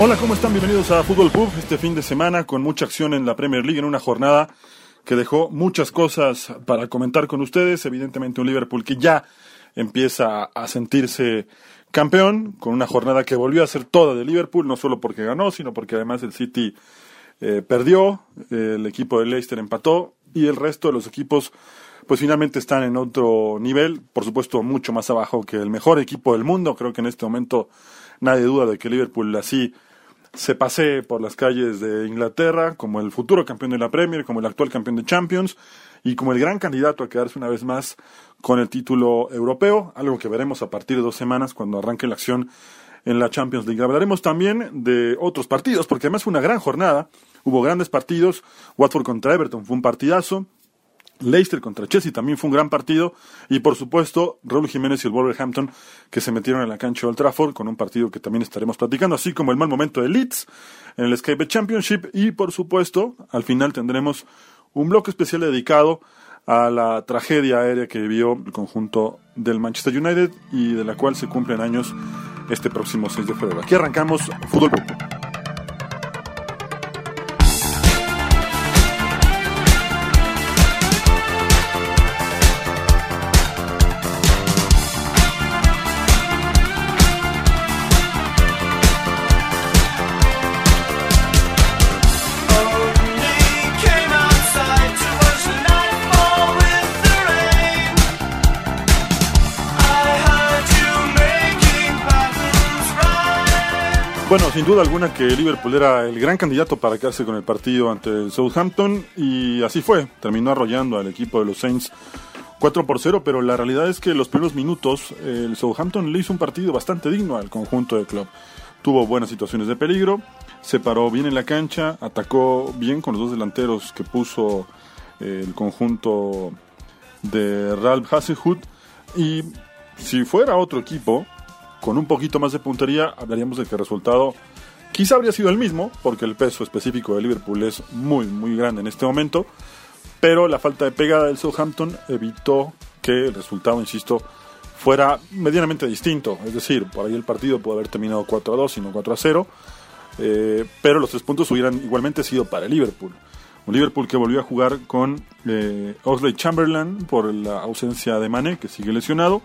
Hola, ¿cómo están? Bienvenidos a Fútbol Pub este fin de semana con mucha acción en la Premier League en una jornada que dejó muchas cosas para comentar con ustedes. Evidentemente un Liverpool que ya empieza a sentirse campeón con una jornada que volvió a ser toda de Liverpool, no solo porque ganó, sino porque además el City eh, perdió, el equipo de Leicester empató y el resto de los equipos pues finalmente están en otro nivel, por supuesto mucho más abajo que el mejor equipo del mundo. Creo que en este momento nadie duda de que Liverpool así se pasee por las calles de Inglaterra como el futuro campeón de la Premier, como el actual campeón de Champions y como el gran candidato a quedarse una vez más con el título europeo, algo que veremos a partir de dos semanas cuando arranque la acción en la Champions League. Hablaremos también de otros partidos, porque además fue una gran jornada, hubo grandes partidos, Watford contra Everton fue un partidazo, Leicester contra Chelsea también fue un gran partido y por supuesto Raúl Jiménez y el Wolverhampton que se metieron en la cancha de Trafford con un partido que también estaremos platicando, así como el mal momento de Leeds en el Sky Bet Championship y por supuesto al final tendremos un bloque especial dedicado a la tragedia aérea que vivió el conjunto del Manchester United y de la cual se cumplen años este próximo 6 de febrero. Aquí arrancamos Fútbol. Sin duda alguna que Liverpool era el gran candidato para quedarse con el partido ante el Southampton y así fue. Terminó arrollando al equipo de los Saints 4 por 0, pero la realidad es que los primeros minutos el Southampton le hizo un partido bastante digno al conjunto del club. Tuvo buenas situaciones de peligro, se paró bien en la cancha, atacó bien con los dos delanteros que puso eh, el conjunto de Ralph Hasenhut y si fuera otro equipo con un poquito más de puntería hablaríamos de que el resultado quizá habría sido el mismo porque el peso específico de Liverpool es muy muy grande en este momento pero la falta de pegada del Southampton evitó que el resultado, insisto, fuera medianamente distinto. Es decir, por ahí el partido pudo haber terminado 4 a 2 y no 4 a 0, eh, pero los tres puntos hubieran igualmente sido para Liverpool. Un Liverpool que volvió a jugar con eh, Oxley Chamberlain por la ausencia de Mané, que sigue lesionado,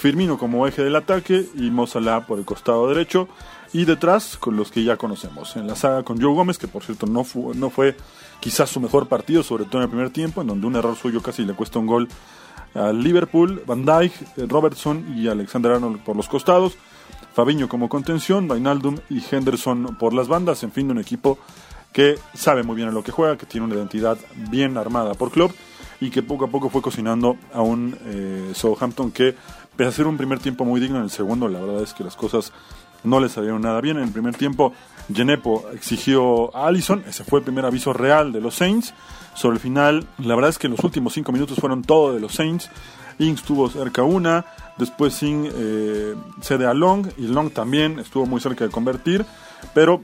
Firmino como eje del ataque y Mo por el costado derecho y detrás con los que ya conocemos. En la saga con Joe Gómez, que por cierto no, fu- no fue quizás su mejor partido, sobre todo en el primer tiempo, en donde un error suyo casi le cuesta un gol al Liverpool, Van Dijk, eh, Robertson y Alexander Arnold por los costados, Fabiño como contención, Vainaldum y Henderson por las bandas, en fin, un equipo que sabe muy bien a lo que juega, que tiene una identidad bien armada por club y que poco a poco fue cocinando a un eh, Southampton que, pese a ser un primer tiempo muy digno, en el segundo la verdad es que las cosas no le salieron nada bien. En el primer tiempo, Genepo exigió a Allison, ese fue el primer aviso real de los Saints. Sobre el final, la verdad es que los últimos cinco minutos fueron todo de los Saints. Ings tuvo cerca una, después Singh eh, cede a Long y Long también estuvo muy cerca de convertir, pero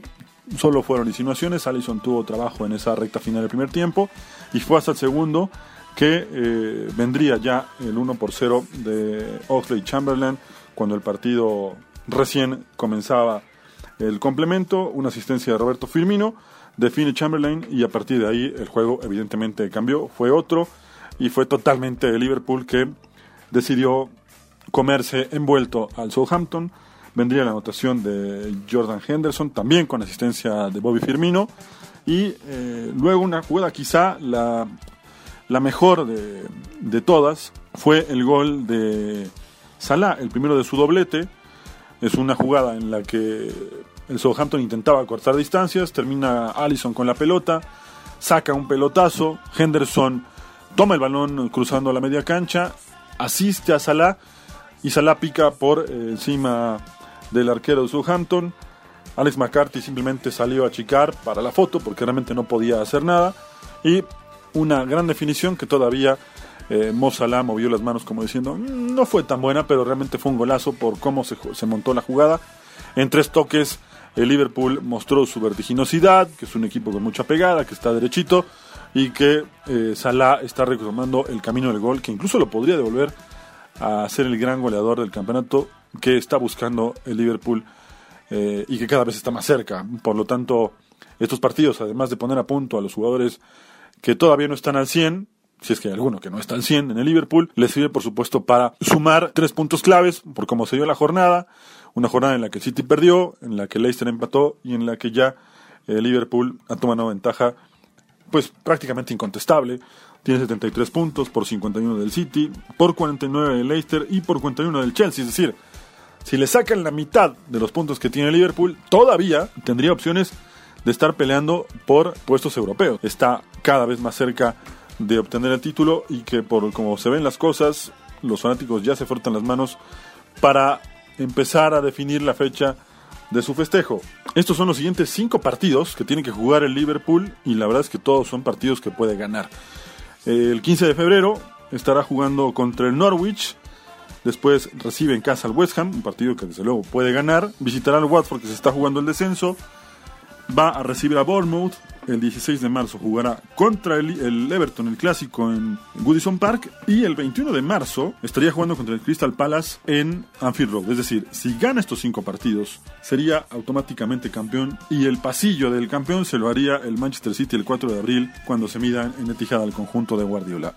solo fueron insinuaciones. Allison tuvo trabajo en esa recta final del primer tiempo y fue hasta el segundo que eh, vendría ya el 1 por 0 de Oxley Chamberlain cuando el partido recién comenzaba el complemento, una asistencia de Roberto Firmino, define Chamberlain y a partir de ahí el juego evidentemente cambió, fue otro y fue totalmente el Liverpool que decidió comerse envuelto al Southampton, vendría la anotación de Jordan Henderson, también con asistencia de Bobby Firmino. Y eh, luego una jugada quizá la, la mejor de, todas fue el gol de Salah, el primero de su doblete. Es una jugada en la que el Southampton intentaba cortar distancias, termina Allison con la pelota, saca un pelotazo, Henderson toma el balón cruzando la media cancha, asiste a Salah y Salah pica por eh, encima del arquero de Southampton. Alex McCarthy simplemente salió a chicar para la foto porque realmente no podía hacer nada. Y una gran definición que todavía eh, Mo Salah movió las manos como diciendo mm, no fue tan buena, pero realmente fue un golazo por cómo se, montó la jugada. En tres toques el Liverpool mostró su vertiginosidad, que es un equipo con mucha pegada, que está derechito y que eh, Salah está retomando el camino del gol, que incluso lo podría devolver a ser el gran goleador del campeonato que está buscando el Liverpool eh, y que cada vez está más cerca. Por lo tanto, estos partidos, además de poner a punto a los jugadores que todavía no están al 100, si es que hay alguno que no está al 100 en el Liverpool, les sirve por supuesto para sumar tres puntos claves por cómo se dio la jornada, una jornada en la que City perdió, en la que Leicester empató y en la que ya el Liverpool ha tomado ventaja pues prácticamente incontestable. Tiene 73 puntos por 51 del City, por 49 del Leicester y por 41 del Chelsea. Es decir, si le sacan la mitad de los puntos que tiene Liverpool, todavía tendría opciones de estar peleando por puestos europeos. Está cada vez más cerca de obtener el título y que por como se ven las cosas, los fanáticos ya se frotan las manos para empezar a definir la fecha de su festejo. Estos son los siguientes cinco partidos que tiene que jugar el Liverpool y la verdad es que todos son partidos que puede ganar. El 15 de febrero estará jugando contra el Norwich. Después recibe en casa al West Ham, un partido que desde luego puede ganar. Visitará al Watford que se está jugando el descenso. Va a recibir a Bournemouth el 16 de marzo jugará contra el, Everton, el clásico en Goodison Park. Y el 21 de marzo estaría jugando contra el Crystal Palace en Anfield Road. Es decir, si gana estos cinco partidos, sería automáticamente campeón. Y el pasillo del campeón se lo haría el Manchester City el 4 de abril, cuando se mida en Etihad al conjunto de Guardiola.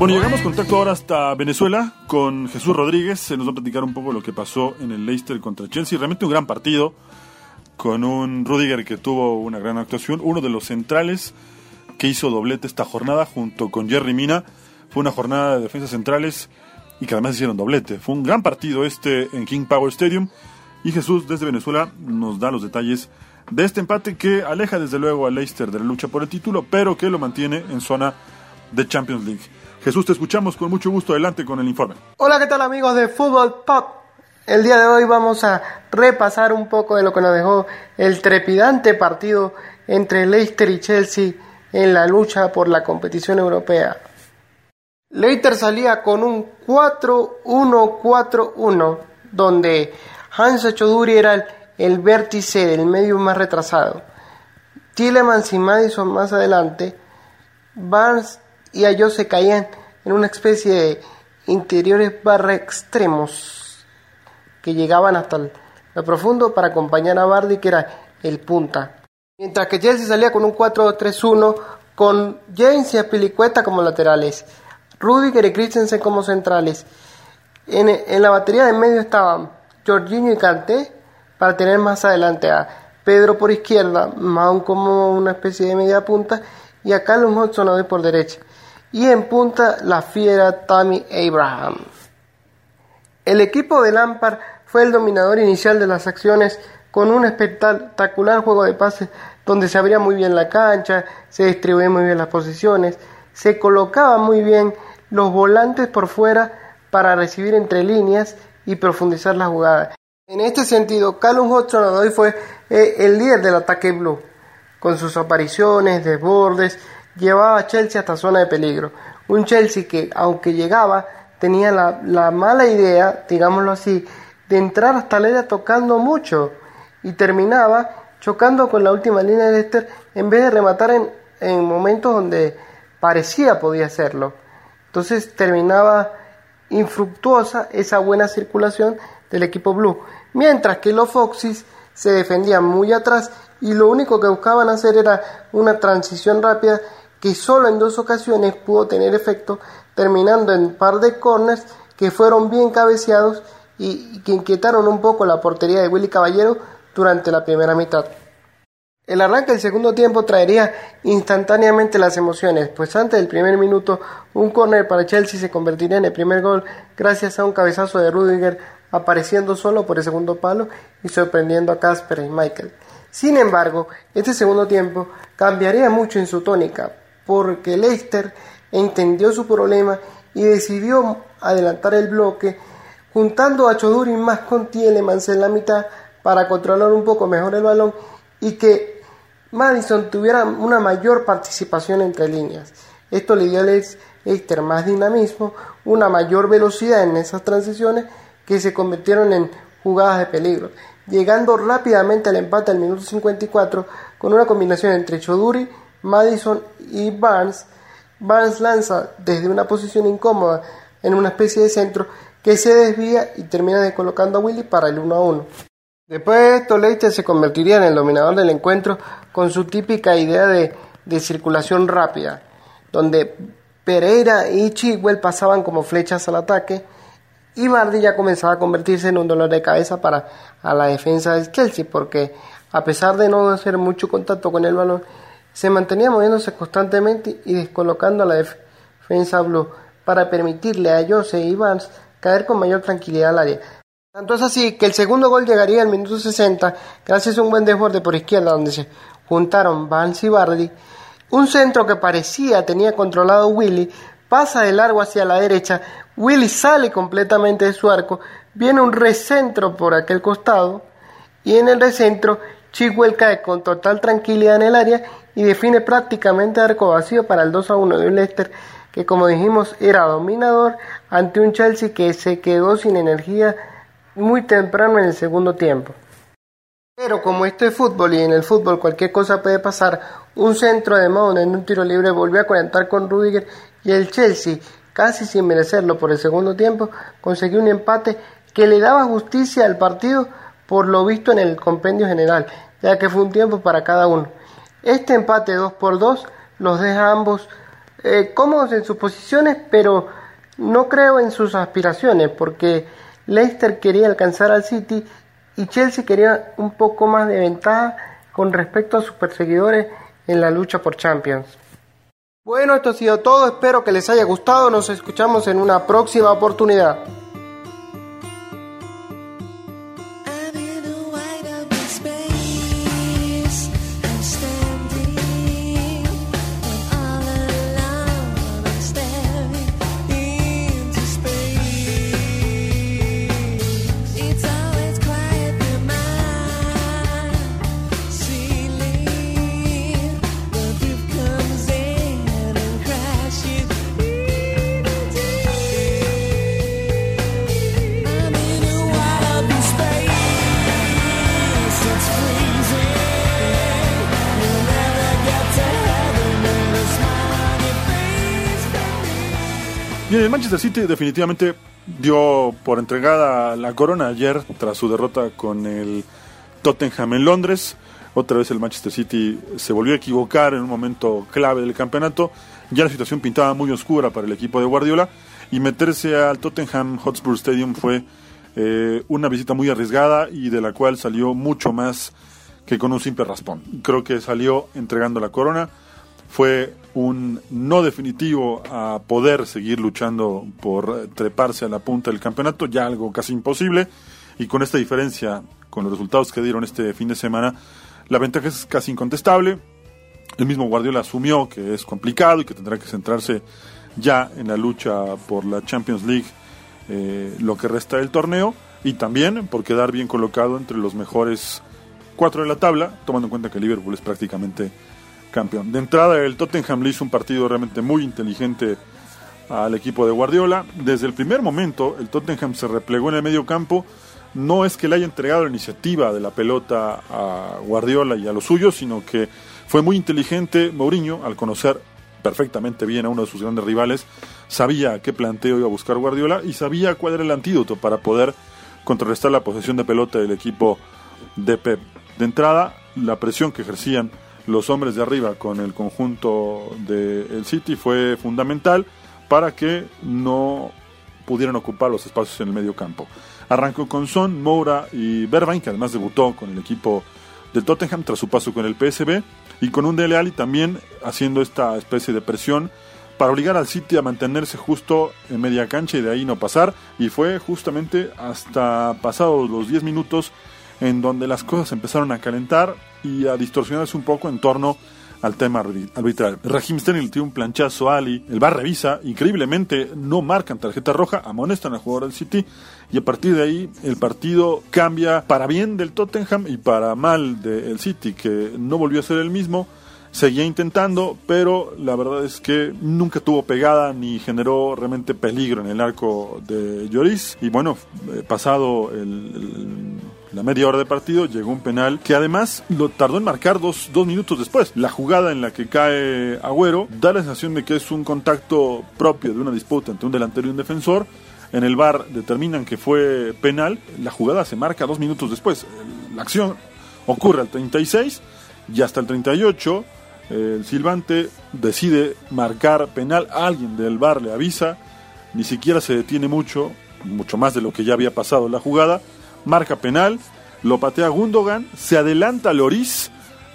Bueno, llegamos contacto ahora hasta Venezuela con Jesús Rodríguez. Se nos va a platicar un poco lo que pasó en el Leicester contra Chelsea. Realmente un gran partido con un Rudiger que tuvo una gran actuación. Uno de los centrales que hizo doblete esta jornada junto con Jerry Mina. Fue una jornada de defensas centrales y que además hicieron doblete. Fue un gran partido este en King Power Stadium. Y Jesús desde Venezuela nos da los detalles de este empate que aleja desde luego al Leicester de la lucha por el título, pero que lo mantiene en zona de Champions League. Jesús, te escuchamos con mucho gusto. Adelante con el informe. Hola, ¿qué tal amigos de Fútbol Pop? El día de hoy vamos a repasar un poco de lo que nos dejó el trepidante partido entre Leicester y Chelsea en la lucha por la competición europea. Leicester salía con un 4-1-4-1, donde Hans Choduri era el, el vértice del medio más retrasado. Tielemans y Madison más adelante, Barnes y ellos se caían en una especie de interiores barra extremos que llegaban hasta el, profundo para acompañar a Bardi que era el punta. Mientras que Chelsea salía con un 4-3-1 con James y Apilicueta como laterales, Rudiger y Christensen como centrales. En, en la batería de medio estaban Jorginho y Kanté para tener más adelante a Pedro por izquierda, Mount como una especie de media punta y a Carlos Hudson por derecha y en punta la fiera Tammy Abraham. El equipo de Lampard fue el dominador inicial de las acciones con un espectacular juego de pases donde se abría muy bien la cancha, se distribuían muy bien las posiciones, se colocaban muy bien los volantes por fuera para recibir entre líneas y profundizar la jugada. En este sentido, Callum Hudson hoy fue eh, el líder del ataque blue, con sus apariciones, desbordes, llevaba a Chelsea hasta zona de peligro. Un Chelsea que, aunque llegaba, tenía la, mala idea, digámoslo así, de entrar hasta la área tocando mucho y terminaba chocando con la última línea de Leicester en vez de rematar en, en momentos donde parecía podía hacerlo. Entonces terminaba infructuosa esa buena circulación del equipo blue, mientras que los Foxys se defendían muy atrás y lo único que buscaban hacer era una transición rápida que solo en dos ocasiones pudo tener efecto, terminando en par de corners que fueron bien cabeceados y que inquietaron un poco la portería de Willy Caballero durante la primera mitad. El arranque del segundo tiempo traería instantáneamente las emociones, pues antes del primer minuto un córner para Chelsea se convertiría en el primer gol gracias a un cabezazo de Rudiger apareciendo solo por el segundo palo y sorprendiendo a Casper y Michael. Sin embargo, este segundo tiempo cambiaría mucho en su tónica, porque Leicester entendió su problema y decidió adelantar el bloque, juntando a Choduri más con Tielemans en la mitad para controlar un poco mejor el balón y que Madison tuviera una mayor participación entre líneas. Esto le dio a Leicester más dinamismo, una mayor velocidad en esas transiciones que se convirtieron en jugadas de peligro, llegando rápidamente al empate al minuto 54 con una combinación entre Choduri, Madison y Barnes. Barnes lanza desde una posición incómoda en una especie de centro que se desvía y termina descolocando a Willy para el 1 a 1. Después de esto, Leicester se convertiría en el dominador del encuentro con su típica idea de, de circulación rápida, donde Pereira y Chigwell pasaban como flechas al ataque y Bardi ya comenzaba a convertirse en un dolor de cabeza para a la defensa del Chelsea, porque a pesar de no hacer mucho contacto con el balón, se mantenía moviéndose constantemente y descolocando a la defensa blue para permitirle a Jose y Vance caer con mayor tranquilidad al área. Tanto es así que el segundo gol llegaría al minuto 60 gracias a un buen desborde por izquierda donde se juntaron Vance y Bardi. Un centro que parecía tenía controlado Willy pasa de largo hacia la derecha. Willy sale completamente de su arco. Viene un recentro por aquel costado y en el recentro Chigwell cae con total tranquilidad en el área y define prácticamente arco vacío para el 2 a 1 de un Leicester que como dijimos era dominador ante un Chelsea que se quedó sin energía muy temprano en el segundo tiempo. Pero como esto es fútbol y en el fútbol cualquier cosa puede pasar, un centro de Mount en un tiro libre volvió a conectar con Rudiger y el Chelsea, casi sin merecerlo por el segundo tiempo, consiguió un empate que le daba justicia al partido por lo visto en el compendio general, ya que fue un tiempo para cada uno. Este empate 2 por 2 los deja ambos eh, cómodos en sus posiciones, pero no creo en sus aspiraciones, porque Leicester quería alcanzar al City y Chelsea quería un poco más de ventaja con respecto a sus perseguidores en la lucha por Champions. Bueno, esto ha sido todo, espero que les haya gustado, nos escuchamos en una próxima oportunidad. Bien, el Manchester City definitivamente dio por entregada la corona ayer tras su derrota con el Tottenham en Londres. Otra vez el Manchester City se volvió a equivocar en un momento clave del campeonato. Ya la situación pintaba muy oscura para el equipo de Guardiola y meterse al Tottenham Hotspur Stadium fue eh, una visita muy arriesgada y de la cual salió mucho más que con un simple raspón. Creo que salió entregando la corona fue un no definitivo a poder seguir luchando por treparse a la punta del campeonato, ya algo casi imposible, y con esta diferencia, con los resultados que dieron este fin de semana, la ventaja es casi incontestable. El mismo Guardiola asumió que es complicado y que tendrá que centrarse ya en la lucha por la Champions League eh, lo que resta del torneo y también por quedar bien colocado entre los mejores cuatro de la tabla, tomando en cuenta que Liverpool es prácticamente campeón. De entrada, el Tottenham le hizo un partido realmente muy inteligente al equipo de Guardiola. Desde el primer momento, el Tottenham se replegó en el medio campo. No es que le haya entregado la iniciativa de la pelota a Guardiola y a los suyos, sino que fue muy inteligente Mourinho al conocer perfectamente bien a uno de sus grandes rivales, sabía qué planteo iba a buscar Guardiola y sabía cuál era el antídoto para poder contrarrestar la posesión de pelota del equipo de Pep. De entrada, la presión que ejercían los hombres de arriba con el conjunto del City fue fundamental para que no pudieran ocupar los espacios en el medio campo. Arrancó con Son, Moura y Berbain, que además debutó con el equipo de Tottenham tras su paso con el PSB, y con un Dele Alli también haciendo esta especie de presión para obligar al City a mantenerse justo en media cancha y de ahí no pasar. Y fue justamente hasta pasados los 10 minutos en donde las cosas empezaron a calentar y a distorsionarse un poco en torno al tema arbitral. Raheem Sterling tiene un planchazo a Ali, el bar revisa, increíblemente no marcan tarjeta roja, amonestan al jugador del City y a partir de ahí el partido cambia para bien del Tottenham y para mal del City, que no volvió a ser el mismo. Seguía intentando, pero la verdad es que nunca tuvo pegada ni generó realmente peligro en el arco de Lloris. Y bueno, eh, pasado el la media hora de partido llegó un penal que además lo tardó en marcar dos, dos, minutos después. La jugada en la que cae Agüero da la sensación de que es un contacto propio de una disputa entre un delantero y un defensor. En el bar determinan que fue penal. La jugada se marca dos minutos después. La acción ocurre al 36 y hasta el 38 el silbante decide marcar penal. Alguien del bar le avisa. Ni siquiera se detiene mucho, mucho más de lo que ya había pasado en la jugada marca penal, lo patea Gundogan, se adelanta Loris,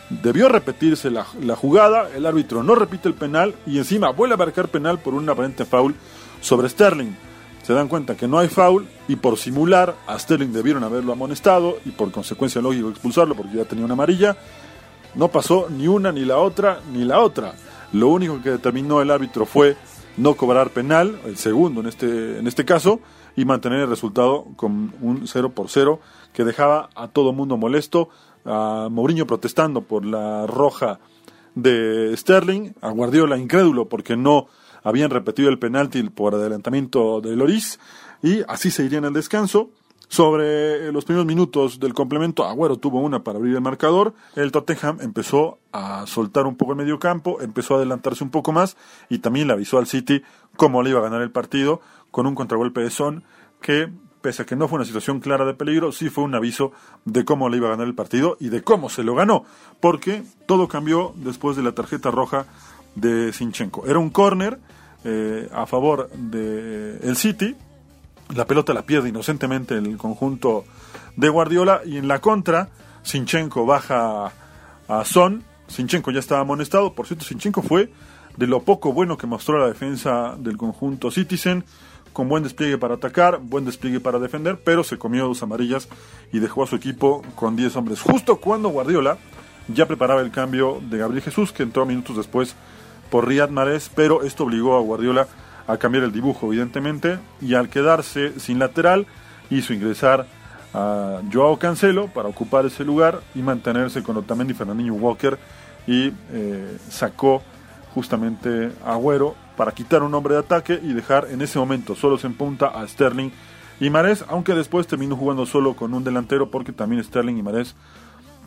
debió repetirse la, jugada, el árbitro no repite el penal y encima vuelve a marcar penal por un aparente foul sobre Sterling. Se dan cuenta que no hay foul y por simular a Sterling debieron haberlo amonestado y por consecuencia lógico expulsarlo porque ya tenía una amarilla. No pasó ni una, ni la otra, ni la otra. Lo único que determinó el árbitro fue no cobrar penal, el segundo en este, en este caso, y mantener el resultado con un 0 por 0 que dejaba a todo mundo molesto, a Mourinho protestando por la roja de Sterling, a Guardiola incrédulo porque no habían repetido el penalti por adelantamiento de Loris y así se iría en el descanso. Sobre los primeros minutos del complemento, Agüero tuvo una para abrir el marcador. El Tottenham empezó a soltar un poco el medio campo, empezó a adelantarse un poco más y también le avisó al City cómo le iba a ganar el partido con un contragolpe de Son que, pese a que no fue una situación clara de peligro, sí fue un aviso de cómo le iba a ganar el partido y de cómo se lo ganó, porque todo cambió después de la tarjeta roja de Sinchenko. Era un córner eh, a favor del el City, la pelota la pierde inocentemente el conjunto de Guardiola y en la contra Sinchenko baja a Son, Sinchenko ya estaba amonestado, por cierto Sinchenko fue de lo poco bueno que mostró la defensa del conjunto Citizen, con buen despliegue para atacar, buen despliegue para defender, pero se comió dos amarillas y dejó a su equipo con 10 hombres. Justo cuando Guardiola ya preparaba el cambio de Gabriel Jesús, que entró minutos después por Riyad Mahrez, pero esto obligó a Guardiola a cambiar el dibujo, evidentemente, y al quedarse sin lateral, hizo ingresar a Joao Cancelo para ocupar ese lugar y mantenerse con Otamendi Fernandinho Walker y eh, sacó justamente a Agüero para quitar un hombre de ataque y dejar en ese momento solos en punta a Sterling y Marés, aunque después terminó jugando solo con un delantero porque también Sterling y Marés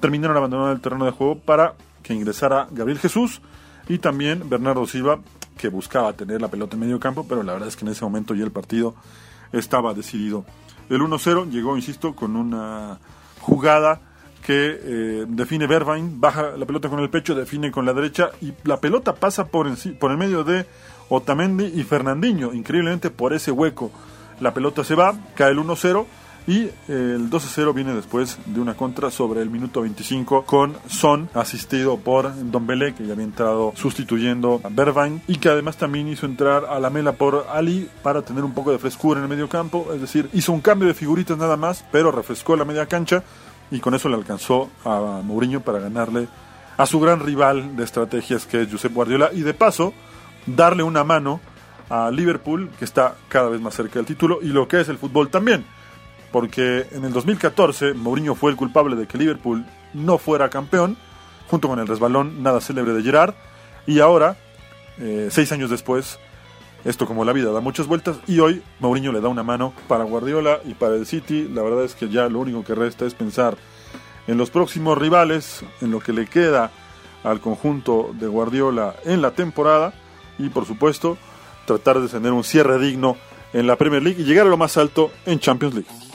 terminaron abandonando el terreno de juego para que ingresara Gabriel Jesús y también Bernardo Silva, que buscaba tener la pelota en medio campo, pero la verdad es que en ese momento ya el partido estaba decidido. El 1-0 llegó, insisto, con una jugada que eh, define Bervain, baja la pelota con el pecho, define con la derecha y la pelota pasa por, por el medio de Otamendi y Fernandinho. Increíblemente por ese hueco la pelota se va, cae el 1-0 y el 2-0 viene después de una contra sobre el minuto 25 con Son asistido por Dombele que ya había entrado sustituyendo a Bervain y que además también hizo entrar a la mela por Ali para tener un poco de frescura en el medio campo, es decir, hizo un cambio de figuritas nada más, pero refrescó la media cancha y con eso le alcanzó a Mourinho para ganarle a su gran rival de estrategias que es Josep Guardiola y de paso darle una mano a Liverpool que está cada vez más cerca del título y lo que es el fútbol también porque en el 2014 Mourinho fue el culpable de que Liverpool no fuera campeón junto con el resbalón nada célebre de Gerard y ahora eh, seis años después esto como la vida da muchas vueltas y hoy Mourinho le da una mano para Guardiola y para el City. La verdad es que ya lo único que resta es pensar en los próximos rivales, en lo que le queda al conjunto de Guardiola en la temporada y por supuesto tratar de tener un cierre digno en la Premier League y llegar a lo más alto en Champions League.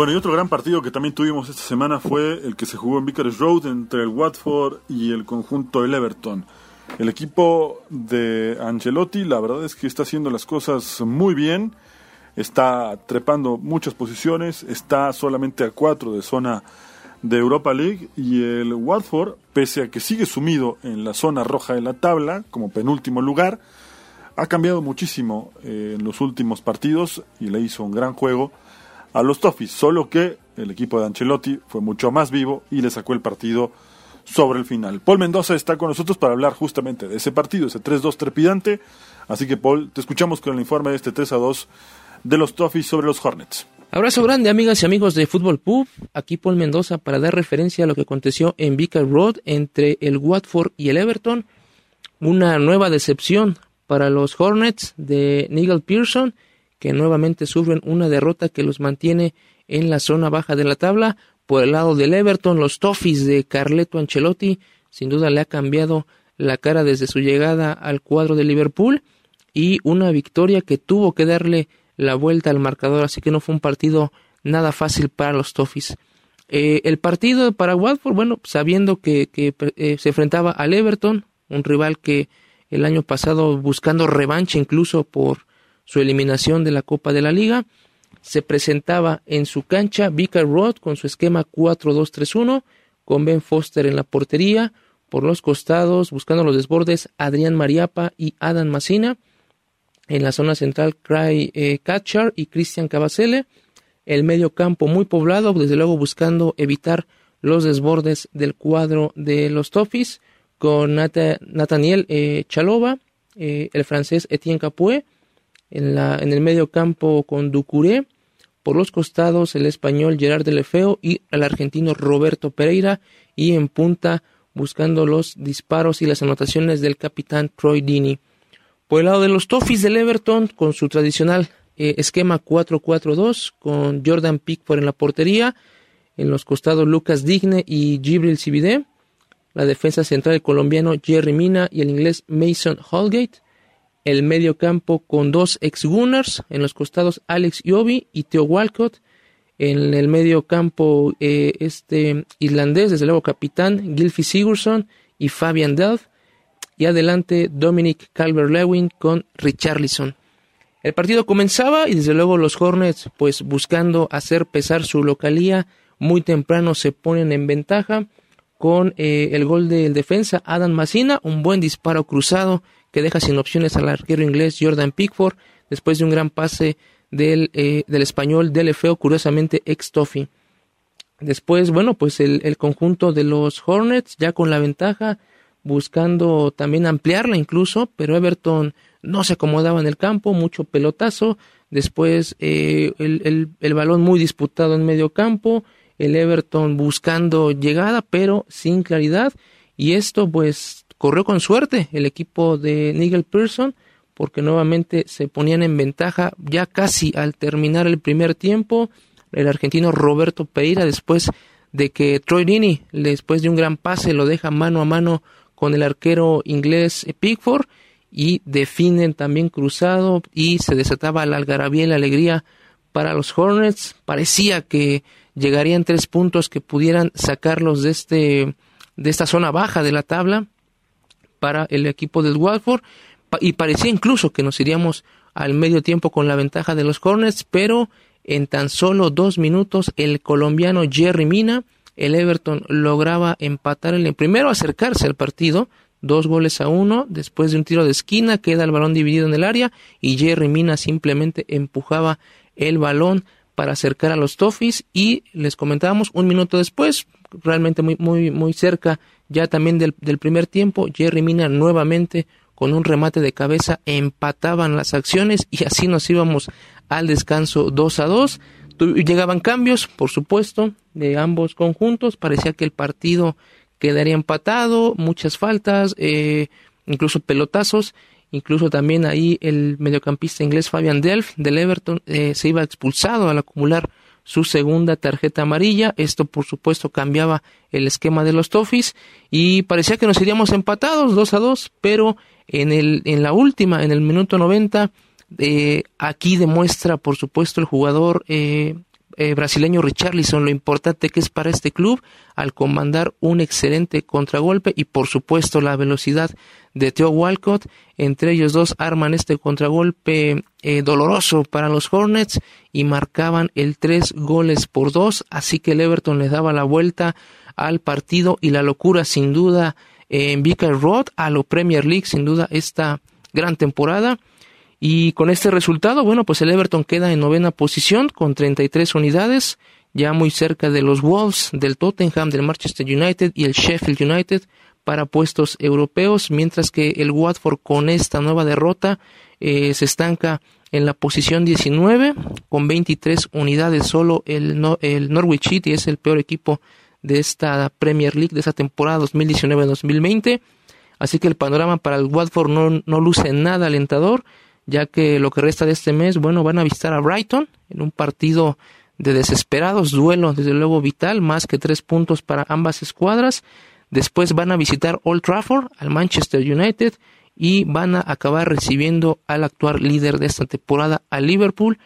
Bueno, y otro gran partido que también tuvimos esta semana fue el que se jugó en Vicarage Road entre el Watford y el conjunto del Everton. El equipo de Ancelotti, la verdad es que está haciendo las cosas muy bien, está trepando muchas posiciones, está solamente a cuatro de zona de Europa League y el Watford, pese a que sigue sumido en la zona roja de la tabla como penúltimo lugar, ha cambiado muchísimo eh, en los últimos partidos y le hizo un gran juego a los Toffees, solo que el equipo de Ancelotti fue mucho más vivo y le sacó el partido sobre el final. Paul Mendoza está con nosotros para hablar justamente de ese partido, ese 3-2 trepidante. Así que Paul, te escuchamos con el informe de este 3-2 de los Toffees sobre los Hornets. Abrazo grande amigas y amigos de Fútbol Pub, aquí Paul Mendoza para dar referencia a lo que aconteció en Vicar Road entre el Watford y el Everton. Una nueva decepción para los Hornets de Nigel Pearson que nuevamente sufren una derrota que los mantiene en la zona baja de la tabla. Por el lado del Everton, los Toffees de Carleto Ancelotti, sin duda le ha cambiado la cara desde su llegada al cuadro de Liverpool y una victoria que tuvo que darle la vuelta al marcador, así que no fue un partido nada fácil para los Toffees. Eh, el partido para Watford, bueno, sabiendo que, eh, se enfrentaba al Everton, un rival que el año pasado buscando revancha incluso por su eliminación de la Copa de la Liga. Se presentaba en su cancha Vicar Road con su esquema 4-2-3-1, con Ben Foster en la portería, por los costados, buscando los desbordes, Adrián Mariapa y Adam Massina. En la zona central, Cry eh, y Cristian Cabacele. El medio campo muy poblado, desde luego buscando evitar los desbordes del cuadro de los Toffees, con Nathaniel eh, Chalova, eh, el francés Etienne Capoue, en, el medio campo con Ducuré, por los costados el español Gerard Delefeo y el argentino Roberto Pereira y en punta buscando los disparos y las anotaciones del capitán Troy Dini. Por el lado de los Toffees del Everton con su tradicional eh, esquema 4-4-2 con Jordan Pickford en la portería, en los costados Lucas Digne y Gibril Cibide, la defensa central colombiano Jerry Mina y el inglés Mason Holgate, el medio campo con dos ex-Gunners, en los costados Alex Iobi y Theo Walcott, en el medio campo eh, este irlandés, desde luego capitán Gilfie Sigurdsson y Fabian Delft, y adelante Dominic Calvert-Lewin con Richarlison. El partido comenzaba y desde luego los Hornets, pues buscando hacer pesar su localía, muy temprano se ponen en ventaja con eh, el gol del defensa Adam Massina, un buen disparo cruzado que deja sin opciones al arquero inglés Jordan Pickford después de un gran pase del, eh, del español Delefeo, curiosamente ex Toffee. Después, bueno, pues el, el, conjunto de los Hornets ya con la ventaja, buscando también ampliarla incluso, pero Everton no se acomodaba en el campo, mucho pelotazo. Después eh, el, el, el balón muy disputado en medio campo, el Everton buscando llegada, pero sin claridad. Y esto pues corrió con suerte el equipo de Nigel Pearson porque nuevamente se ponían en ventaja ya casi al terminar el primer tiempo. El argentino Roberto Pereira, después de que Troy Dini, después de un gran pase, lo deja mano a mano con el arquero inglés Pickford y definen también cruzado y se desataba la algarabía y la alegría para los Hornets. Parecía que llegarían tres puntos que pudieran sacarlos de este de esta zona baja de la tabla para el equipo del Watford. Y parecía incluso que nos iríamos al medio tiempo con la ventaja de los Hornets, pero en tan solo dos minutos el colombiano Jerry Mina, el Everton lograba empatar el primero acercarse al partido, dos goles a uno, después de un tiro de esquina queda el balón dividido en el área y Jerry Mina simplemente empujaba el balón para acercar a los Toffees y les comentábamos un minuto después, realmente muy muy muy cerca ya también del, primer tiempo, Jerry Mina nuevamente con un remate de cabeza empataban las acciones y así nos íbamos al descanso 2 a 2. llegaban cambios, por supuesto, de ambos conjuntos. Parecía que el partido quedaría empatado, muchas faltas, eh, incluso pelotazos. Incluso también ahí el mediocampista inglés Fabian Delph del Everton eh, se iba expulsado al acumular su segunda tarjeta amarilla. Esto, por supuesto, cambiaba el esquema de los Toffees y parecía que nos iríamos empatados 2 a 2, pero en, el, en la última, en el minuto 90, eh, aquí demuestra, por supuesto, el jugador eh, eh, brasileño Richarlison lo importante que es para este club al comandar un excelente contragolpe y por supuesto la velocidad de Theo Walcott. Entre ellos dos arman este contragolpe eh, doloroso para los Hornets y marcaban el tres goles por dos. Así que el Everton le daba la vuelta al partido y la locura sin duda en Vicar Road a lo Premier League sin duda esta gran temporada. Y con este resultado, bueno, pues el Everton queda en novena posición con 33 unidades, ya muy cerca de los Wolves, del Tottenham, del Manchester United y el Sheffield United para puestos europeos, mientras que el Watford con esta nueva derrota eh, se estanca en la posición 19 con 23 unidades. Solo el, el Norwich City es el peor equipo de esta Premier League de esta temporada 2019-2020. Así que el panorama para el Watford no, no luce nada alentador ya que lo que resta de este mes, bueno, van a visitar a Brighton en un partido de desesperados, duelo desde luego vital, más que tres puntos para ambas escuadras. Después van a visitar Old Trafford, al Manchester United, y van a acabar recibiendo al actual líder de esta temporada, a Liverpool.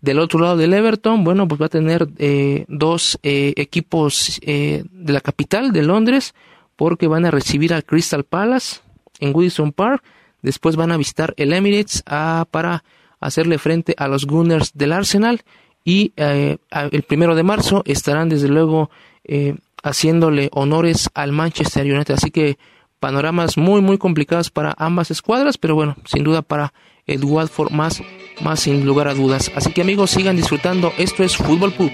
Del otro lado del Everton, bueno, pues va a tener eh, dos eh, equipos eh, de la capital de Londres, porque van a recibir al Crystal Palace en Goodison Park Después van a visitar el Emirates ah, para hacerle frente a los Gunners del Arsenal. Y eh, el primero de marzo estarán desde luego eh, haciéndole honores al Manchester United. Así que panoramas muy muy complicados para ambas escuadras, pero bueno, sin duda para el Watford más, más sin lugar a dudas. Así que amigos, sigan disfrutando. Esto es Fútbol Pub.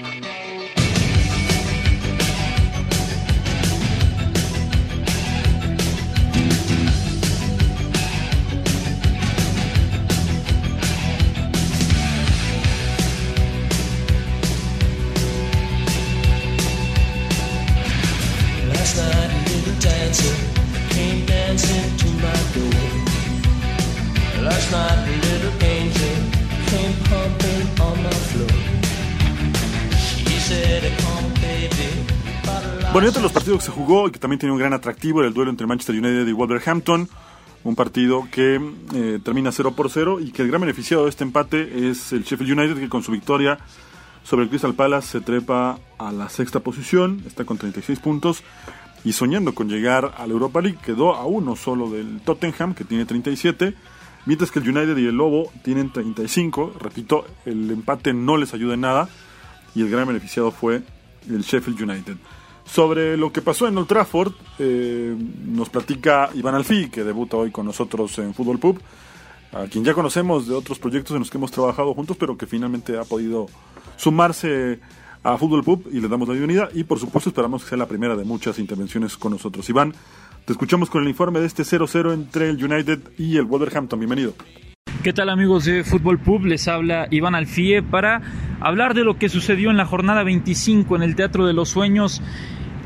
Y que también tiene un gran atractivo el duelo entre Manchester United y Wolverhampton. Un partido que eh, termina 0 por 0 y que el gran beneficiado de este empate es el Sheffield United que con su victoria sobre el Crystal Palace se trepa a la sexta posición, está con 36 puntos y soñando con llegar a la Europa League quedó a uno solo del Tottenham que tiene 37, mientras que el United y el Lobo tienen 35. Repito, el empate no les ayuda en nada y el gran beneficiado fue el Sheffield United. Sobre lo que pasó en Old Trafford, eh, nos platica Iván Alfí, que debuta hoy con nosotros en Fútbol Pub, a quien ya conocemos de otros proyectos en los que hemos trabajado juntos, pero que finalmente ha podido sumarse a Fútbol Pub y le damos la bienvenida. Y por supuesto esperamos que sea la primera de muchas intervenciones con nosotros. Iván, te escuchamos con el informe de este 0-0 entre el United y el Wolverhampton. Bienvenido. ¿Qué tal amigos de Fútbol Pub? Les habla Iván Alfie para hablar de lo que sucedió en la jornada 25 en el Teatro de los Sueños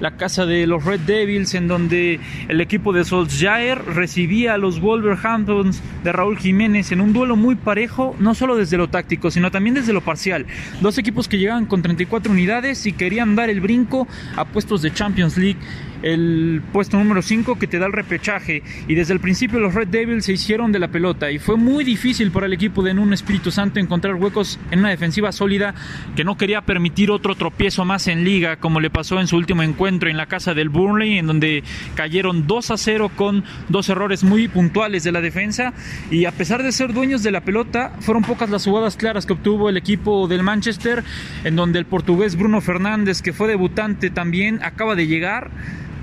la casa de los Red Devils, en donde el equipo de Solskjaer recibía a los Wolverhamptons de Raúl Jiménez en un duelo muy parejo, no solo desde lo táctico, sino también desde lo parcial. Dos equipos que llegaban con 34 unidades y querían dar el brinco a puestos de Champions League el puesto número 5 que te da el repechaje. Y desde el principio los Red Devils se hicieron de la pelota y fue muy difícil para el equipo de un Espíritu Santo encontrar huecos en una defensiva sólida que no quería permitir otro tropiezo más en liga como le pasó en su último encuentro en la casa del Burnley en donde cayeron 2 a 0 con dos errores muy puntuales de la defensa y a pesar de ser dueños de la pelota fueron pocas las jugadas claras que obtuvo el equipo del Manchester en donde el portugués Bruno Fernández que fue debutante también acaba de llegar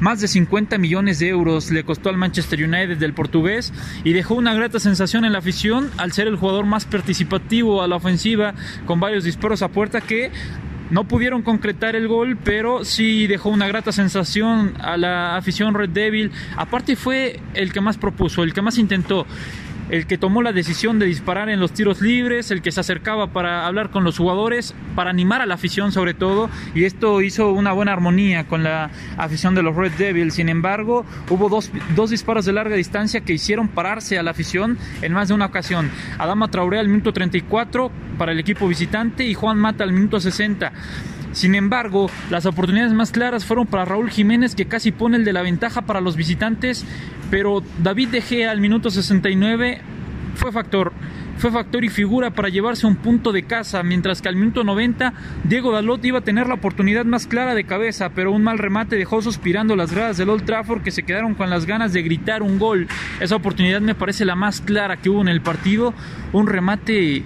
más de 50 millones de euros le costó al Manchester United del portugués y dejó una grata sensación en la afición al ser el jugador más participativo a la ofensiva con varios disparos a puerta que no pudieron concretar el gol, pero sí dejó una grata sensación a la afición Red Devil. Aparte fue el que más propuso, el que más intentó. El que tomó la decisión de disparar en los tiros libres, el que se acercaba para hablar con los jugadores, para animar a la afición sobre todo, y esto hizo una buena armonía con la afición de los Red Devils. Sin embargo, hubo dos, dos disparos de larga distancia que hicieron pararse a la afición en más de una ocasión. Adama Traoré al minuto 34 para el equipo visitante y Juan Mata al minuto 60. Sin embargo, las oportunidades más claras fueron para Raúl Jiménez, que casi pone el de la ventaja para los visitantes, pero David De Gea al minuto 69 fue factor. Fue factor y figura para llevarse un punto de casa, mientras que al minuto 90 Diego Dalot iba a tener la oportunidad más clara de cabeza, pero un mal remate dejó suspirando las gradas del Old Trafford que se quedaron con las ganas de gritar un gol. Esa oportunidad me parece la más clara que hubo en el partido, un remate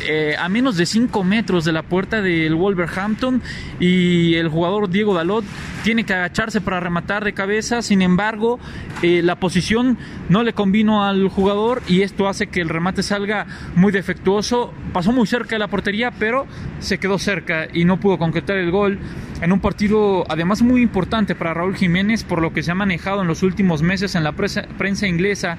eh, a menos de 5 metros de la puerta del Wolverhampton y el jugador Diego Dalot tiene que agacharse para rematar de cabeza, sin embargo eh, la posición no le convino al jugador y esto hace que el remate salga muy defectuoso, pasó muy cerca de la portería pero se quedó cerca y no pudo concretar el gol en un partido además muy importante para Raúl Jiménez por lo que se ha manejado en los últimos meses en la prensa, prensa inglesa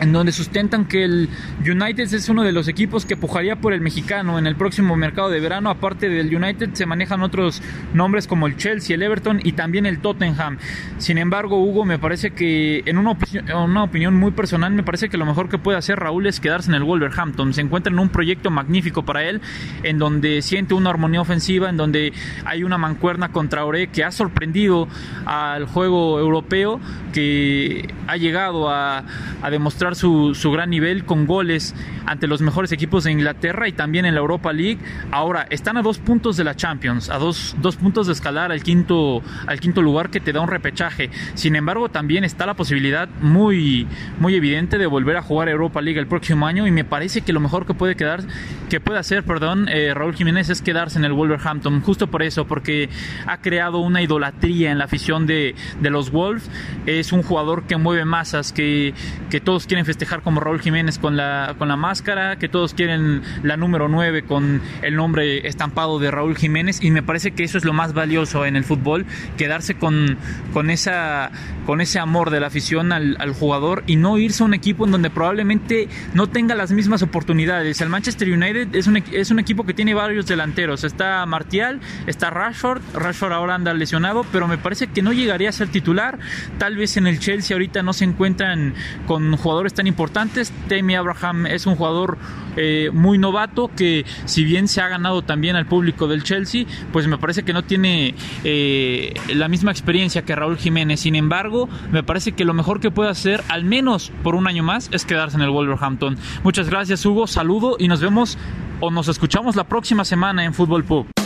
en donde sustentan que el United es uno de los equipos que pujaría por el mexicano en el próximo mercado de verano. Aparte del United se manejan otros nombres como el Chelsea, el Everton y también el Tottenham. Sin embargo, Hugo, me parece que en una, una opinión muy personal, me parece que lo mejor que puede hacer Raúl es quedarse en el Wolverhampton. Se encuentra en un proyecto magnífico para él, en donde siente una armonía ofensiva, en donde hay una mancuerna contra Ore que ha sorprendido al juego europeo, que ha llegado a demostrar su, su, gran nivel con goles ante los mejores equipos de Inglaterra y también en la Europa League. Ahora, están a dos puntos de la Champions, a dos, dos puntos de escalar al quinto, al quinto lugar que te da un repechaje. Sin embargo, también está la posibilidad muy, muy evidente de volver a jugar Europa League el próximo año y me parece que lo mejor que puede quedar, que puede hacer, perdón, eh, Raúl Jiménez es quedarse en el Wolverhampton, justo por eso, porque ha creado una idolatría en la afición de, de los Wolves. Es un jugador que mueve masas, que, que todos quieren quieren festejar como Raúl Jiménez con la, con la máscara, que todos quieren la número 9 con el nombre estampado de Raúl Jiménez. Y me parece que eso es lo más valioso en el fútbol, quedarse con, con, esa, con ese amor de la afición al, jugador y no irse a un equipo en donde probablemente no tenga las mismas oportunidades. El Manchester United es un, es un equipo que tiene varios delanteros, está Martial, está Rashford, Rashford ahora anda lesionado, pero me parece que no llegaría a ser titular, tal vez en el Chelsea ahorita no se encuentran con jugadores tan importantes. Temi Abraham es un jugador eh, muy novato que si bien se ha ganado también al público del Chelsea, pues me parece que no tiene eh, la misma experiencia que Raúl Jiménez. Sin embargo, me parece que lo mejor que puede hacer, al menos por un año más, es quedarse en el Wolverhampton. Muchas gracias Hugo, saludo y nos vemos o nos escuchamos la próxima semana en Fútbol Pub.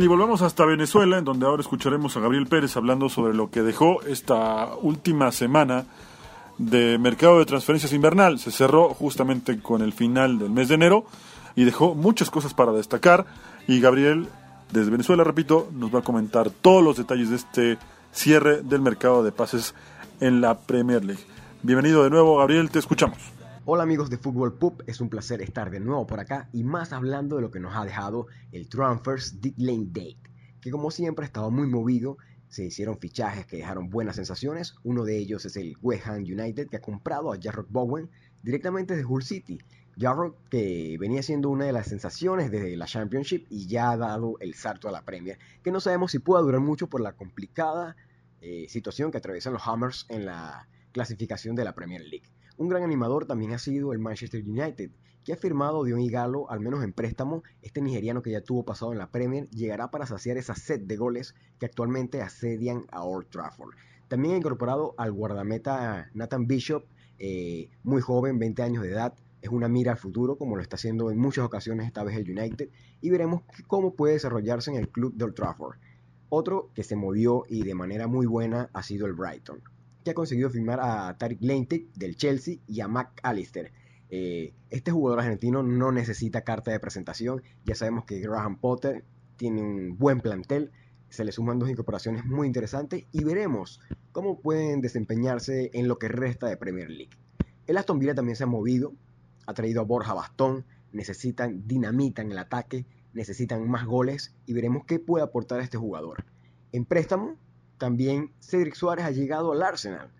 Y volvemos hasta Venezuela, en donde ahora escucharemos a Gabriel Pérez hablando sobre lo que dejó esta última semana de mercado de transferencias invernal. Se cerró justamente con el final del mes de enero y dejó muchas cosas para destacar. Y Gabriel, desde Venezuela, repito, nos va a comentar todos los detalles de este cierre del mercado de pases en la Premier League. Bienvenido de nuevo, Gabriel, te escuchamos. Hola amigos de Fútbol Pub, es un placer estar de nuevo por acá y más hablando de lo que nos ha dejado el Transfers Deadline Date, que como siempre ha estado muy movido, se hicieron fichajes que dejaron buenas sensaciones, uno de ellos es el West Ham United que ha comprado a Jarrod Bowen directamente de Hull City, Jarrod que venía siendo una de las sensaciones de la Championship y ya ha dado el salto a la Premier, que no sabemos si pueda durar mucho por la complicada eh, situación que atraviesan los Hammers en la clasificación de la Premier League. Un gran animador también ha sido el Manchester United, que ha firmado Dion Igalo, al menos en préstamo, este nigeriano que ya tuvo pasado en la Premier, llegará para saciar esa set de goles que actualmente asedian a Old Trafford. También ha incorporado al guardameta Nathan Bishop, eh, muy joven, 20 años de edad, es una mira al futuro, como lo está haciendo en muchas ocasiones esta vez el United, y veremos cómo puede desarrollarse en el club de Old Trafford. Otro que se movió y de manera muy buena ha sido el Brighton, que ha conseguido firmar a Tariq Lamptey del Chelsea y a Mac Allister. Eh, este jugador argentino no necesita carta de presentación, ya sabemos que Graham Potter tiene un buen plantel, se le suman dos incorporaciones muy interesantes y veremos cómo pueden desempeñarse en lo que resta de Premier League. El Aston Villa también se ha movido, ha traído a Borja Bastón, necesitan dinamita en el ataque, necesitan más goles y veremos qué puede aportar este jugador. En préstamo, también Cedric Suárez ha llegado al Arsenal.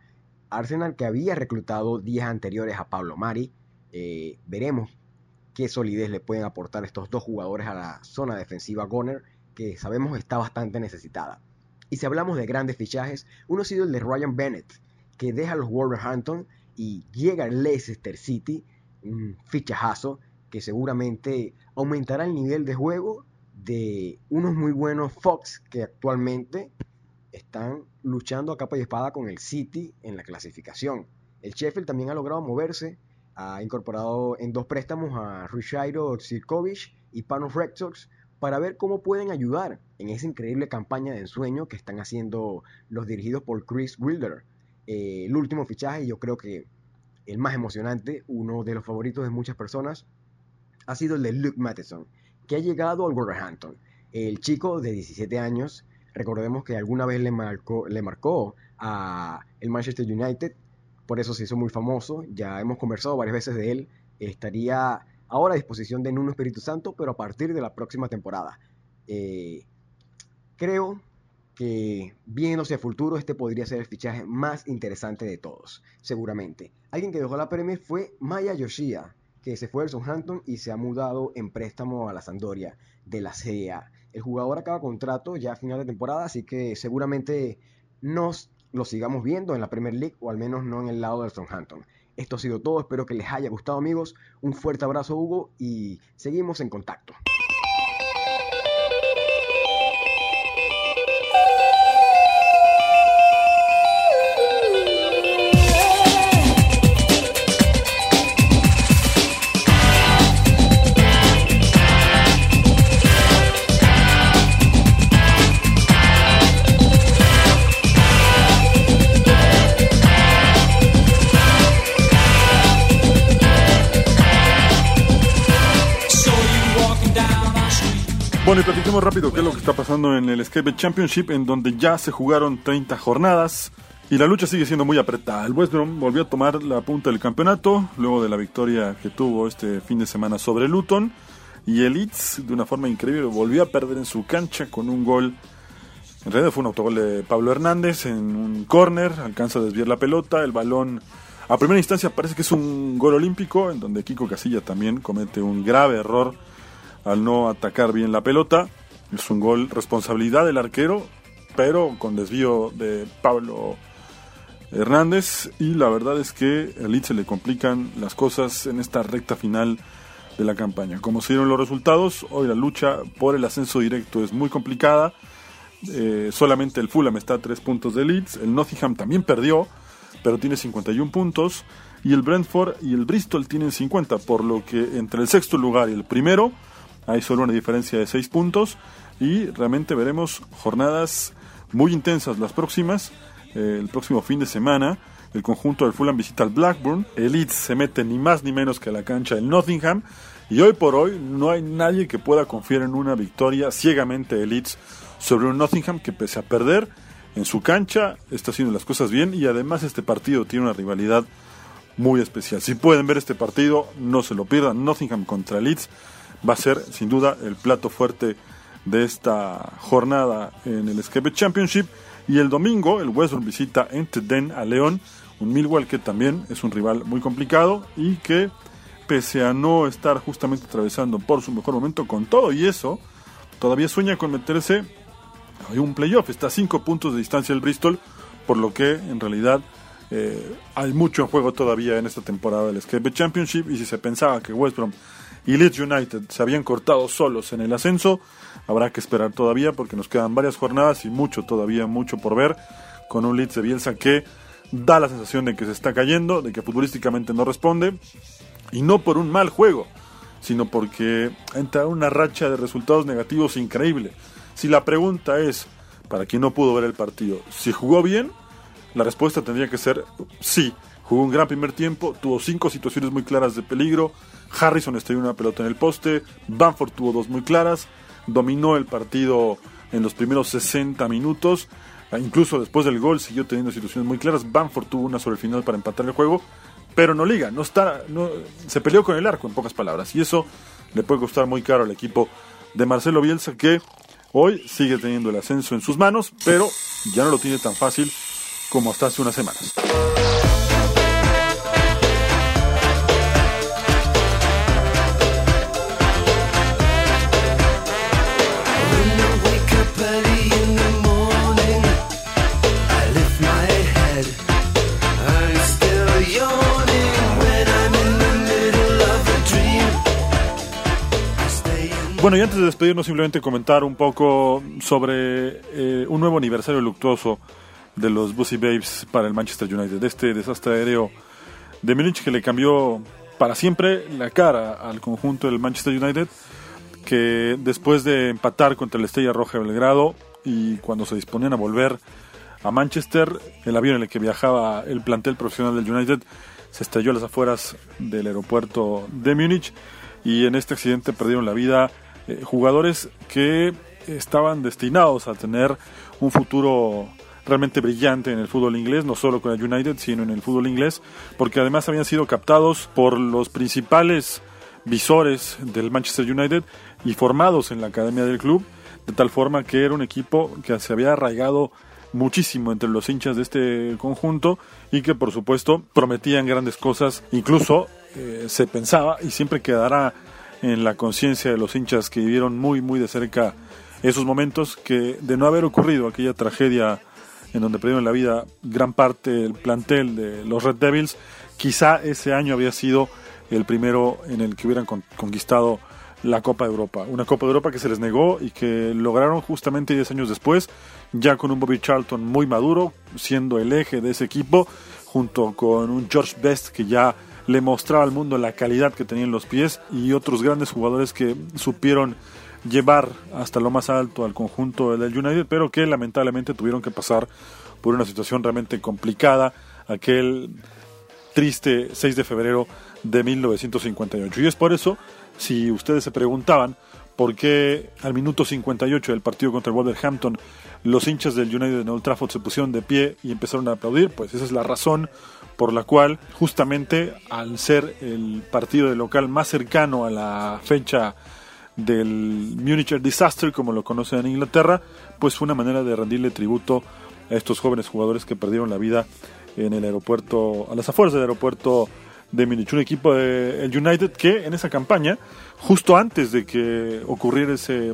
Arsenal que había reclutado días anteriores a Pablo Mari. Eh, veremos qué solidez le pueden aportar estos dos jugadores a la zona defensiva Goner, que sabemos está bastante necesitada. Y si hablamos de grandes fichajes, uno ha sido el de Ryan Bennett, que deja los Wolverhampton y llega al Leicester City, un fichajazo que seguramente aumentará el nivel de juego de unos muy buenos Fox que actualmente están luchando a capa y espada con el City en la clasificación. El Sheffield también ha logrado moverse, ha incorporado en dos préstamos a Rushairo Sirkovic y Panos para ver cómo pueden ayudar en esa increíble campaña de ensueño que están haciendo los dirigidos por Chris Wilder. Eh, el último fichaje, yo creo que el más emocionante, uno de los favoritos de muchas personas, ha sido el de Luke Matheson, que ha llegado al Wolverhampton. El chico de 17 años, recordemos que alguna vez le marcó, le marcó a el Manchester United, por eso se hizo muy famoso, ya hemos conversado varias veces de él, estaría ahora a disposición de Nuno Espíritu Santo, pero a partir de la próxima temporada. Eh, creo que viendo hacia futuro, este podría ser el fichaje más interesante de todos, seguramente. Alguien que dejó la Premier fue Maya Yoshia, que se fue del Southampton y se ha mudado en préstamo a la Sampdoria de la Serie A. El jugador acaba contrato ya a final de temporada, así que seguramente nos lo sigamos viendo en la Premier League o al menos no en el lado del Southampton. Esto ha sido todo, espero que les haya gustado amigos. Un fuerte abrazo Hugo y seguimos en contacto. Bueno, y platiquemos rápido qué es lo que está pasando en el Escape Championship, en donde ya se jugaron 30 jornadas y la lucha sigue siendo muy apretada. El West Brom volvió a tomar la punta del campeonato luego de la victoria que tuvo este fin de semana sobre Luton. Y el Leeds, de una forma increíble, volvió a perder en su cancha con un gol. En realidad fue un autogol de Pablo Hernández en un córner, alcanza a desviar la pelota, el balón a primera instancia parece que es un gol olímpico, en donde Kiko Casilla también comete un grave error al no atacar bien la pelota. Es un gol responsabilidad del arquero, pero con desvío de Pablo Hernández. Y la verdad es que a Leeds se le complican las cosas en esta recta final de la campaña. Como se dieron los resultados, hoy la lucha por el ascenso directo es muy complicada. Eh, solamente el Fulham está a tres puntos de Leeds. El Nottingham también perdió, pero tiene 51 puntos. Y el Brentford y el Bristol tienen 50, por lo que entre el sexto lugar y el primero hay solo una diferencia de 6 puntos y realmente veremos jornadas muy intensas las próximas. El próximo fin de semana el conjunto del Fulham visita al Blackburn. El Leeds se mete ni más ni menos que a la cancha del Nottingham. Y hoy por hoy no hay nadie que pueda confiar en una victoria ciegamente de Leeds sobre un Nottingham que pese a perder en su cancha está haciendo las cosas bien y además este partido tiene una rivalidad muy especial. Si pueden ver este partido, no se lo pierdan. Nottingham contra Leeds va a ser sin duda el plato fuerte de esta jornada en el Escape Championship. Y el domingo el West Brom visita en Den a León, un Millwall que también es un rival muy complicado y que pese a no estar justamente atravesando por su mejor momento con todo y eso, todavía sueña con meterse a un playoff. Está a cinco puntos de distancia el Bristol, por lo que en realidad eh, hay mucho en juego todavía en esta temporada del SKB Championship y si se pensaba que West Brom y Leeds United se habían cortado solos en el ascenso, habrá que esperar todavía porque nos quedan varias jornadas y mucho todavía, mucho por ver con un Leeds de Bielsa que da la sensación de que se está cayendo, de que futbolísticamente no responde y no por un mal juego, sino porque entra una racha de resultados negativos increíble. Si la pregunta es, para quien no pudo ver el partido, si jugó bien, la respuesta tendría que ser sí. Jugó un gran primer tiempo, tuvo cinco situaciones muy claras de peligro. Harrison estrelló una pelota en el poste. Banford tuvo dos muy claras. Dominó el partido en los primeros 60 minutos. E incluso después del gol siguió teniendo situaciones muy claras. Banford tuvo una sobre el final para empatar el juego. Pero no liga, no está, no, se peleó con el arco en pocas palabras. Y eso le puede costar muy caro al equipo de Marcelo Bielsa que hoy sigue teniendo el ascenso en sus manos, pero ya no lo tiene tan fácil como hasta hace unas semanas. Bueno, y antes de despedirnos, simplemente comentar un poco sobre eh, un nuevo aniversario luctuoso de los Bussy Babes para el Manchester United, este desastre aéreo de Múnich que le cambió para siempre la cara al conjunto del Manchester United, que después de empatar contra la Estrella Roja de Belgrado y cuando se disponían a volver a Manchester, el avión en el que viajaba el plantel profesional del United se estrelló a las afueras del aeropuerto de Múnich y en este accidente perdieron la vida eh, jugadores que estaban destinados a tener un futuro realmente brillante en el fútbol inglés, no solo con el United, sino en el fútbol inglés, porque además habían sido captados por los principales visores del Manchester United y formados en la academia del club, de tal forma que era un equipo que se había arraigado muchísimo entre los hinchas de este conjunto y que por supuesto prometían grandes cosas, incluso eh, se pensaba y siempre quedará en la conciencia de los hinchas que vivieron muy, muy de cerca esos momentos que de no haber ocurrido aquella tragedia en donde perdieron la vida gran parte del plantel de los Red Devils, quizá ese año había sido el primero en el que hubieran conquistado la Copa de Europa. Una Copa de Europa que se les negó y que lograron justamente 10 años después, ya con un Bobby Charlton muy maduro, siendo el eje de ese equipo, junto con un George Best que ya le mostraba al mundo la calidad que tenía en los pies y otros grandes jugadores que supieron llevar hasta lo más alto al conjunto del United, pero que lamentablemente tuvieron que pasar por una situación realmente complicada, aquel triste 6 de febrero de 1958. Y es por eso, si ustedes se preguntaban por qué al minuto 58 del partido contra el Wolverhampton los hinchas del United en Old Trafford se pusieron de pie y empezaron a aplaudir, pues esa es la razón por la cual justamente al ser el partido de local más cercano a la fecha del Munich Disaster, como lo conocen en Inglaterra, pues fue una manera de rendirle tributo a estos jóvenes jugadores que perdieron la vida en el aeropuerto, a las afueras del aeropuerto de Múnich, un equipo de el United que en esa campaña, justo antes de que ocurriera ese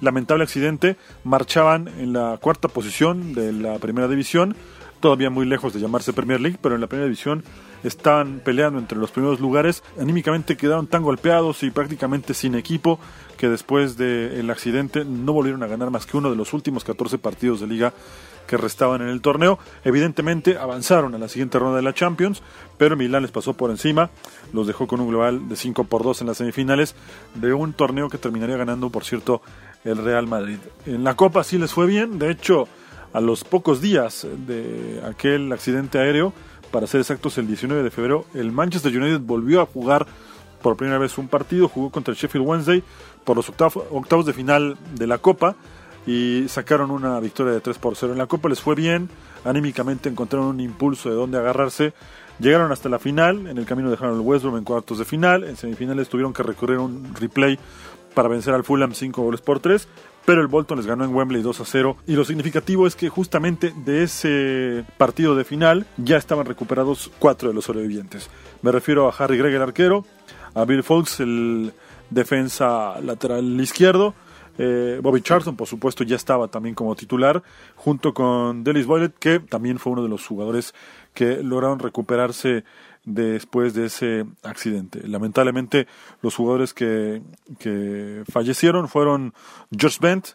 lamentable accidente, marchaban en la cuarta posición de la primera división, todavía muy lejos de llamarse Premier League, pero en la primera división están peleando entre los primeros lugares. Anímicamente quedaron tan golpeados y prácticamente sin equipo que después del accidente no volvieron a ganar más que uno de los últimos 14 partidos de liga que restaban en el torneo. Evidentemente avanzaron a la siguiente ronda de la Champions, pero Milán les pasó por encima, los dejó con un global de 5 por 2 en las semifinales de un torneo que terminaría ganando, por cierto, el Real Madrid. En la Copa sí les fue bien, de hecho a los pocos días de aquel accidente aéreo, para ser exactos el 19 de febrero, el Manchester United volvió a jugar por primera vez un partido, jugó contra el Sheffield Wednesday por los octavos de final de la Copa y sacaron una victoria de 3 por 0. En la Copa les fue bien, anímicamente encontraron un impulso de dónde agarrarse, llegaron hasta la final, en el camino dejaron el West Brom en cuartos de final, en semifinales tuvieron que recorrer un replay para vencer al Fulham 5 goles por 3, pero el Bolton les ganó en Wembley 2 a 0. Y lo significativo es que justamente de ese partido de final ya estaban recuperados cuatro de los sobrevivientes. Me refiero a Harry Gregg, el arquero, a Bill Fox, el defensa lateral izquierdo, Eh, Bobby Charlton, por supuesto, ya estaba también como titular, junto con Dennis Boylet, que también fue uno de los jugadores que lograron recuperarse después de ese accidente. Lamentablemente, los jugadores que, que fallecieron fueron George Bent,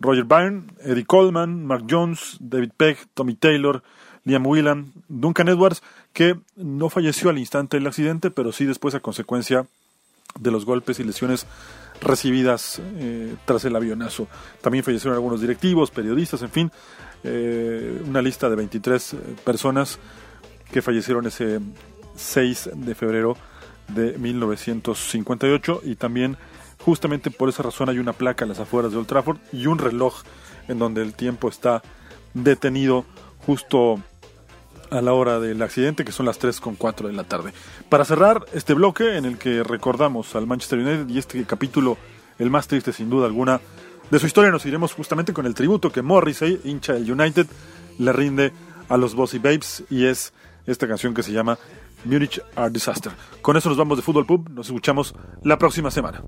Roger Byrne, Eddie Coleman, Mark Jones, David Peck, Tommy Taylor, Liam Whelan, Duncan Edwards, que no falleció al instante del accidente, pero sí después a consecuencia de los golpes y lesiones recibidas eh, tras el avionazo. También fallecieron algunos directivos, periodistas, en fin, eh, una lista de 23 personas que fallecieron ese 6 de febrero de 1958 y también justamente por esa razón hay una placa en las afueras de Old Trafford y un reloj en donde el tiempo está detenido justo a la hora del accidente, que son las 3 con 4 de la tarde. Para cerrar este bloque en el que recordamos al Manchester United y este capítulo, el más triste sin duda alguna, de su historia nos iremos justamente con el tributo que Morrissey, hincha del United, le rinde a los Bossy Babes y es esta canción que se llama Munich Are Disaster. Con eso nos vamos de Fútbol Pub, nos escuchamos la próxima semana.